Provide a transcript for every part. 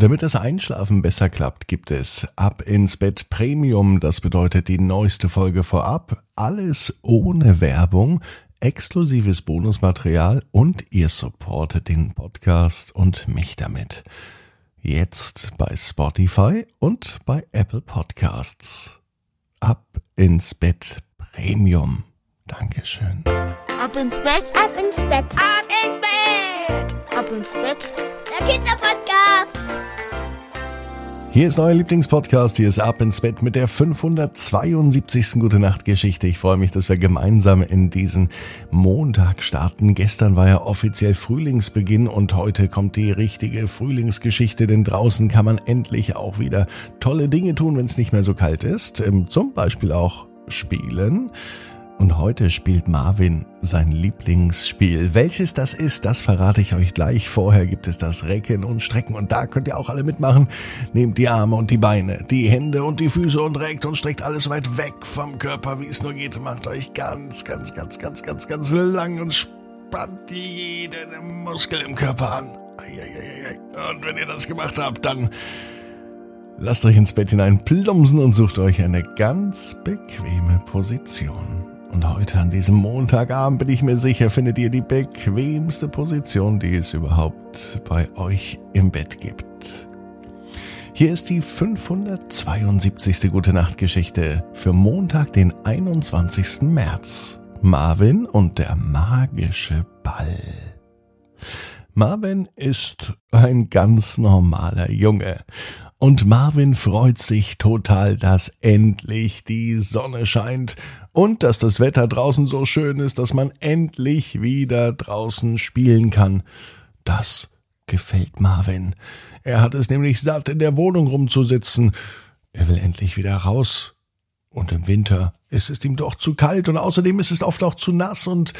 Damit das Einschlafen besser klappt, gibt es Ab ins Bett Premium. Das bedeutet die neueste Folge vorab. Alles ohne Werbung, exklusives Bonusmaterial und ihr supportet den Podcast und mich damit. Jetzt bei Spotify und bei Apple Podcasts. Ab ins Bett Premium. Dankeschön. Ab ins Bett, ab ins Bett, ab ins Bett, ab ins Bett. Der Kinderpodcast. Hier ist euer Lieblingspodcast. Hier ist Ab ins Bett mit der 572. Gute Nacht Geschichte. Ich freue mich, dass wir gemeinsam in diesen Montag starten. Gestern war ja offiziell Frühlingsbeginn und heute kommt die richtige Frühlingsgeschichte, denn draußen kann man endlich auch wieder tolle Dinge tun, wenn es nicht mehr so kalt ist. Ähm, zum Beispiel auch spielen. Und heute spielt Marvin sein Lieblingsspiel. Welches das ist, das verrate ich euch gleich. Vorher gibt es das Recken und Strecken und da könnt ihr auch alle mitmachen. Nehmt die Arme und die Beine, die Hände und die Füße und reckt und streckt alles weit weg vom Körper, wie es nur geht. Macht euch ganz, ganz, ganz, ganz, ganz, ganz lang und spannt jeden Muskel im Körper an. Und wenn ihr das gemacht habt, dann lasst euch ins Bett hinein plumpsen und sucht euch eine ganz bequeme Position. Und heute an diesem Montagabend bin ich mir sicher, findet ihr die bequemste Position, die es überhaupt bei euch im Bett gibt. Hier ist die 572. Gute Nacht Geschichte für Montag, den 21. März. Marvin und der magische Ball. Marvin ist ein ganz normaler Junge und Marvin freut sich total, dass endlich die Sonne scheint und dass das Wetter draußen so schön ist, dass man endlich wieder draußen spielen kann. Das gefällt Marvin. Er hat es nämlich satt, in der Wohnung rumzusitzen. Er will endlich wieder raus. Und im Winter ist es ihm doch zu kalt und außerdem ist es oft auch zu nass und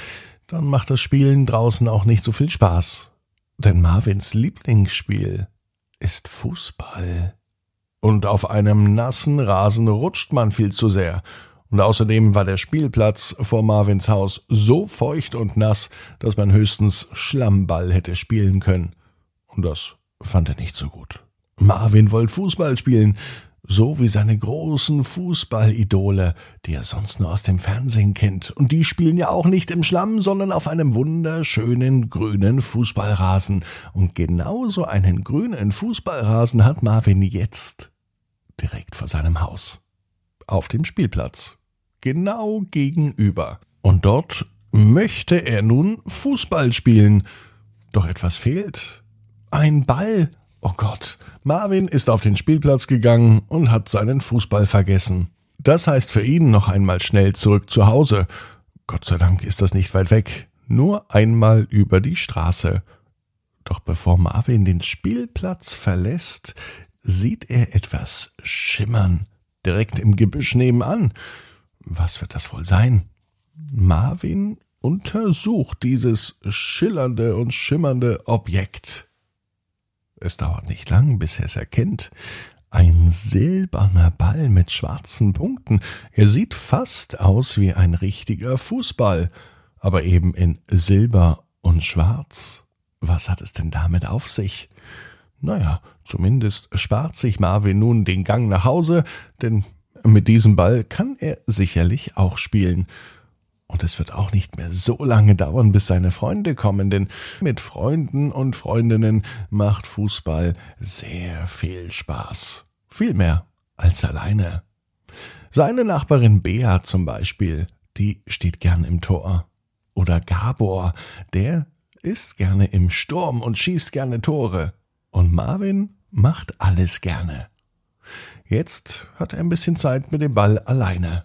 dann macht das Spielen draußen auch nicht so viel Spaß. Denn Marvins Lieblingsspiel ist Fußball. Und auf einem nassen Rasen rutscht man viel zu sehr. Und außerdem war der Spielplatz vor Marvins Haus so feucht und nass, dass man höchstens Schlammball hätte spielen können. Und das fand er nicht so gut. Marvin wollte Fußball spielen, so wie seine großen Fußballidole, die er sonst nur aus dem Fernsehen kennt. Und die spielen ja auch nicht im Schlamm, sondern auf einem wunderschönen grünen Fußballrasen. Und genauso einen grünen Fußballrasen hat Marvin jetzt direkt vor seinem Haus. Auf dem Spielplatz. Genau gegenüber. Und dort möchte er nun Fußball spielen. Doch etwas fehlt. Ein Ball Oh Gott, Marvin ist auf den Spielplatz gegangen und hat seinen Fußball vergessen. Das heißt für ihn noch einmal schnell zurück zu Hause. Gott sei Dank ist das nicht weit weg, nur einmal über die Straße. Doch bevor Marvin den Spielplatz verlässt, sieht er etwas schimmern, direkt im Gebüsch nebenan. Was wird das wohl sein? Marvin untersucht dieses schillernde und schimmernde Objekt. Es dauert nicht lang, bis er es erkennt. Ein silberner Ball mit schwarzen Punkten. Er sieht fast aus wie ein richtiger Fußball, aber eben in Silber und Schwarz. Was hat es denn damit auf sich? Naja, zumindest spart sich Marvin nun den Gang nach Hause, denn mit diesem Ball kann er sicherlich auch spielen. Und es wird auch nicht mehr so lange dauern, bis seine Freunde kommen, denn mit Freunden und Freundinnen macht Fußball sehr viel Spaß. Viel mehr als alleine. Seine Nachbarin Bea zum Beispiel, die steht gern im Tor. Oder Gabor, der ist gerne im Sturm und schießt gerne Tore. Und Marvin macht alles gerne. Jetzt hat er ein bisschen Zeit mit dem Ball alleine.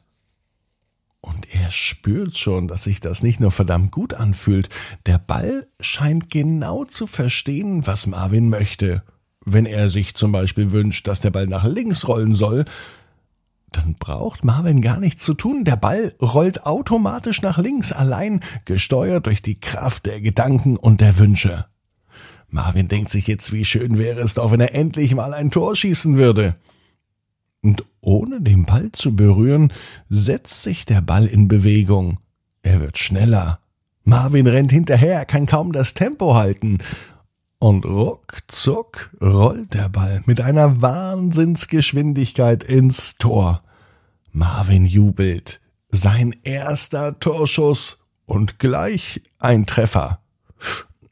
Und er spürt schon, dass sich das nicht nur verdammt gut anfühlt. Der Ball scheint genau zu verstehen, was Marvin möchte. Wenn er sich zum Beispiel wünscht, dass der Ball nach links rollen soll, dann braucht Marvin gar nichts zu tun. Der Ball rollt automatisch nach links, allein gesteuert durch die Kraft der Gedanken und der Wünsche. Marvin denkt sich jetzt, wie schön wäre es doch, wenn er endlich mal ein Tor schießen würde und ohne den Ball zu berühren, setzt sich der Ball in Bewegung. Er wird schneller. Marvin rennt hinterher, kann kaum das Tempo halten. Und ruckzuck rollt der Ball mit einer Wahnsinnsgeschwindigkeit ins Tor. Marvin jubelt. Sein erster Torschuss und gleich ein Treffer.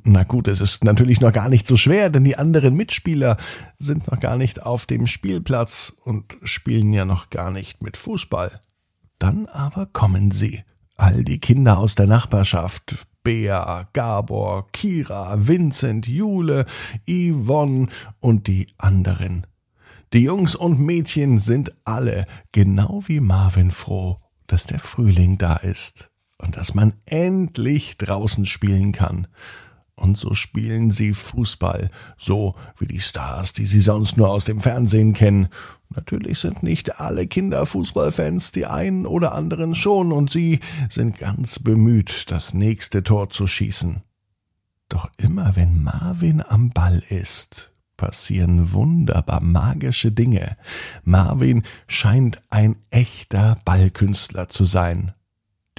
Na gut, es ist natürlich noch gar nicht so schwer, denn die anderen Mitspieler sind noch gar nicht auf dem Spielplatz und spielen ja noch gar nicht mit Fußball. Dann aber kommen sie, all die Kinder aus der Nachbarschaft, Bea, Gabor, Kira, Vincent, Jule, Yvonne und die anderen. Die Jungs und Mädchen sind alle, genau wie Marvin, froh, dass der Frühling da ist und dass man endlich draußen spielen kann. Und so spielen sie Fußball, so wie die Stars, die sie sonst nur aus dem Fernsehen kennen. Natürlich sind nicht alle Kinder Fußballfans, die einen oder anderen schon, und sie sind ganz bemüht, das nächste Tor zu schießen. Doch immer wenn Marvin am Ball ist, passieren wunderbar magische Dinge. Marvin scheint ein echter Ballkünstler zu sein.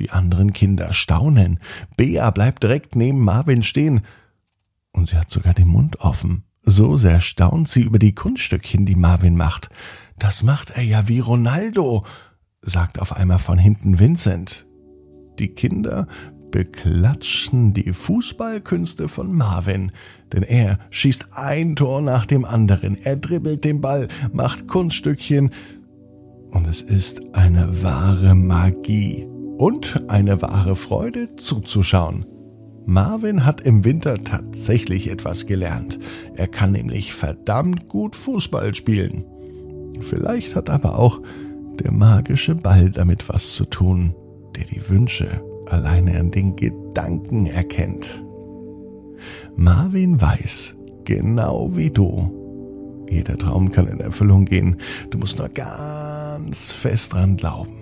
Die anderen Kinder staunen. Bea bleibt direkt neben Marvin stehen. Und sie hat sogar den Mund offen. So sehr staunt sie über die Kunststückchen, die Marvin macht. Das macht er ja wie Ronaldo, sagt auf einmal von hinten Vincent. Die Kinder beklatschen die Fußballkünste von Marvin, denn er schießt ein Tor nach dem anderen, er dribbelt den Ball, macht Kunststückchen, und es ist eine wahre Magie und eine wahre Freude zuzuschauen. Marvin hat im Winter tatsächlich etwas gelernt. Er kann nämlich verdammt gut Fußball spielen. Vielleicht hat aber auch der magische Ball damit was zu tun, der die Wünsche alleine an den Gedanken erkennt. Marvin weiß, genau wie du, jeder Traum kann in Erfüllung gehen. Du musst nur ganz fest dran glauben.